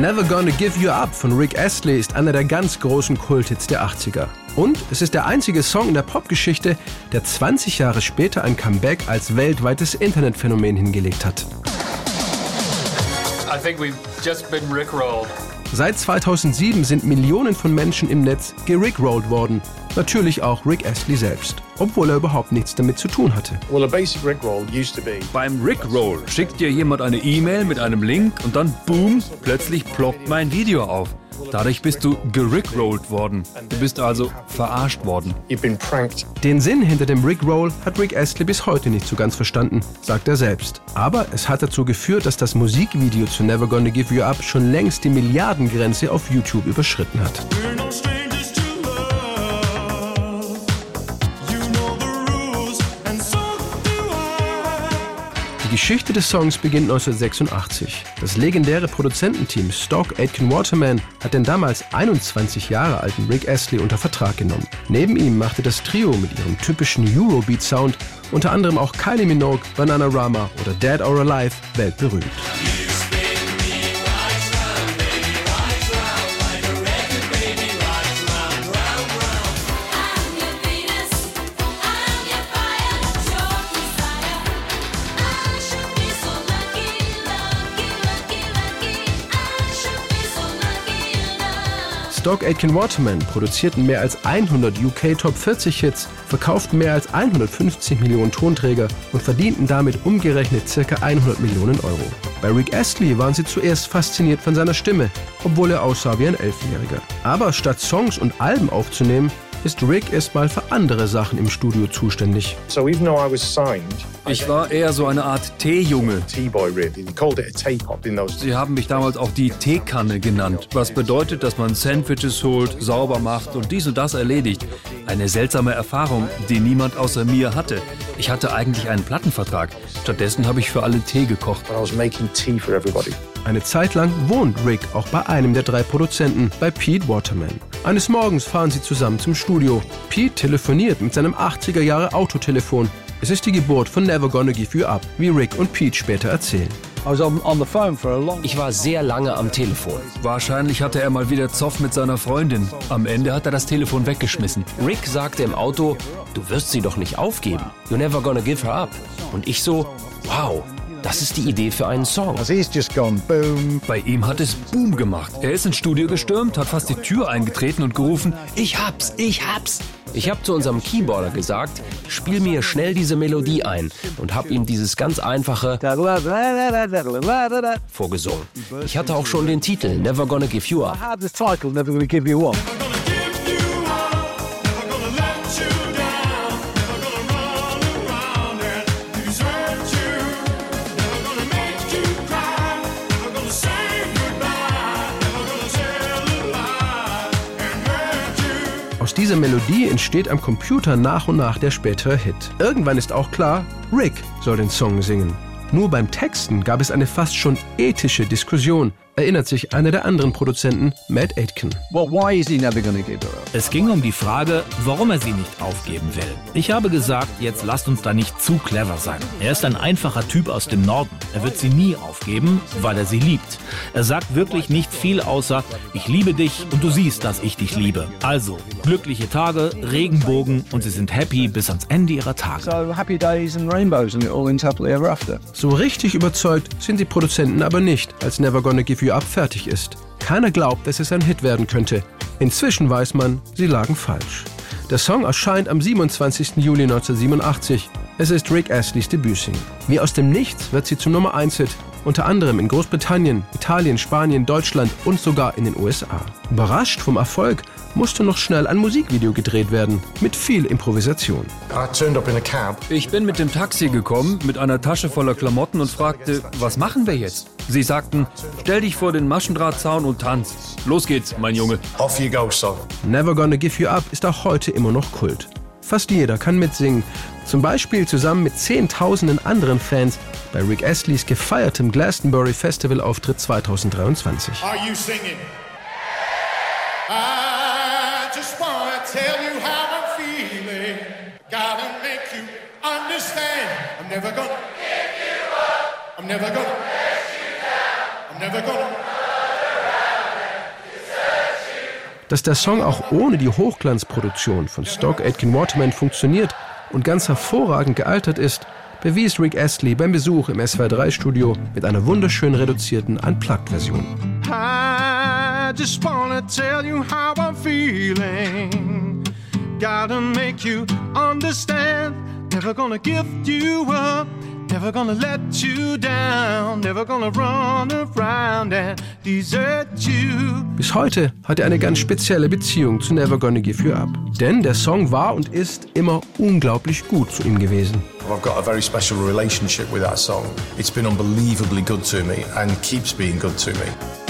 Never Gonna Give You Up von Rick Astley ist einer der ganz großen Kulthits der 80er. Und es ist der einzige Song in der Popgeschichte, der 20 Jahre später ein Comeback als weltweites Internetphänomen hingelegt hat. Seit 2007 sind Millionen von Menschen im Netz gerickrollt worden. Natürlich auch Rick Astley selbst, obwohl er überhaupt nichts damit zu tun hatte. Well, a basic Rickroll used to be Beim Rickroll schickt dir jemand eine E-Mail mit einem Link und dann boom, plötzlich ploppt mein Video auf. Dadurch bist du gerickrollt worden. Du bist also verarscht worden. you've been pranked. Den Sinn hinter dem Rickroll hat Rick Astley bis heute nicht so ganz verstanden, sagt er selbst. Aber es hat dazu geführt, dass das Musikvideo zu Never Gonna Give You Up schon längst die Milliardengrenze auf YouTube überschritten hat. Geschichte des Songs beginnt 1986. Das legendäre Produzententeam Stock Aitken Waterman hat den damals 21 Jahre alten Rick Astley unter Vertrag genommen. Neben ihm machte das Trio mit ihrem typischen Eurobeat-Sound unter anderem auch Kylie Minogue, Bananarama oder Dead or Alive weltberühmt. Stock Aitken Waterman produzierten mehr als 100 UK Top 40 Hits, verkauften mehr als 150 Millionen Tonträger und verdienten damit umgerechnet ca. 100 Millionen Euro. Bei Rick Astley waren sie zuerst fasziniert von seiner Stimme, obwohl er aussah wie ein Elfjähriger. Aber statt Songs und Alben aufzunehmen, ist Rick erstmal für andere Sachen im Studio zuständig. So even though I was signed, Ich war eher so eine Art Teejunge. Sie haben mich damals auch die Teekanne genannt, was bedeutet, dass man Sandwiches holt, sauber macht und dies und das erledigt. Eine seltsame Erfahrung, die niemand außer mir hatte. Ich hatte eigentlich einen Plattenvertrag. Stattdessen habe ich für alle Tee gekocht. Eine Zeit lang wohnt Rick auch bei einem der drei Produzenten, bei Pete Waterman. Eines Morgens fahren sie zusammen zum Studio. Pete telefoniert mit seinem 80er Jahre Autotelefon. Es ist die Geburt von Never Gonna Give You Up, wie Rick und Pete später erzählen. Ich war sehr lange am Telefon. Wahrscheinlich hatte er mal wieder Zoff mit seiner Freundin. Am Ende hat er das Telefon weggeschmissen. Rick sagte im Auto, du wirst sie doch nicht aufgeben. You're never gonna give her up. Und ich so, wow, das ist die Idee für einen Song. Boom. Bei ihm hat es Boom gemacht. Er ist ins Studio gestürmt, hat fast die Tür eingetreten und gerufen, ich hab's, ich hab's. Ich habe zu unserem Keyboarder gesagt, spiel mir schnell diese Melodie ein und habe ihm dieses ganz einfache vorgesungen. Ich hatte auch schon den Titel Never Gonna Give You Up. Aus dieser Melodie entsteht am Computer nach und nach der spätere Hit. Irgendwann ist auch klar, Rick soll den Song singen. Nur beim Texten gab es eine fast schon ethische Diskussion, erinnert sich einer der anderen Produzenten, Matt Aitken. Es ging um die Frage, warum er sie nicht aufgeben will. Ich habe gesagt, jetzt lasst uns da nicht zu clever sein. Er ist ein einfacher Typ aus dem Norden. Er wird sie nie aufgeben, weil er sie liebt. Er sagt wirklich nicht viel außer, ich liebe dich und du siehst, dass ich dich liebe. Also, glückliche Tage, Regenbogen und sie sind happy bis ans Ende ihrer Tage. So happy days and rainbows and it all ends happily ever after. So richtig überzeugt sind die Produzenten aber nicht, als Never Gonna Give You Up fertig ist. Keiner glaubt, dass es ein Hit werden könnte. Inzwischen weiß man, sie lagen falsch. Der Song erscheint am 27. Juli 1987. Es ist Rick Astleys Debütsingle. Wie aus dem Nichts wird sie zum Nummer 1 Hit, unter anderem in Großbritannien, Italien, Spanien, Deutschland und sogar in den USA. Überrascht vom Erfolg musste noch schnell ein Musikvideo gedreht werden, mit viel Improvisation. Ich bin mit dem Taxi gekommen, mit einer Tasche voller Klamotten und fragte, was machen wir jetzt? Sie sagten, stell dich vor den Maschendrahtzaun und tanz. Los geht's, mein Junge. Off you go, son. Never Gonna Give You Up ist auch heute immer noch Kult. Fast jeder kann mitsingen. Zum Beispiel zusammen mit zehntausenden anderen Fans bei Rick Astleys gefeiertem Glastonbury Festival Auftritt 2023. Are you singing? I just Dass der Song auch ohne die Hochglanzproduktion von Stock Aitken Waterman funktioniert und ganz hervorragend gealtert ist, bewies Rick Astley beim Besuch im SW3-Studio mit einer wunderschön reduzierten Unplugged-Version. I just wanna tell you how I'm feeling. Gotta make you understand. Never gonna give you up. Never gonna let you down. Never gonna run around and desert you. Bis heute hat er eine ganz spezielle Beziehung zu Never Gonna Give You Up. Denn der Song war und ist immer unglaublich gut zu ihm gewesen. I've got a very special relationship with that song. It's been unbelievably good to me and keeps being good to me.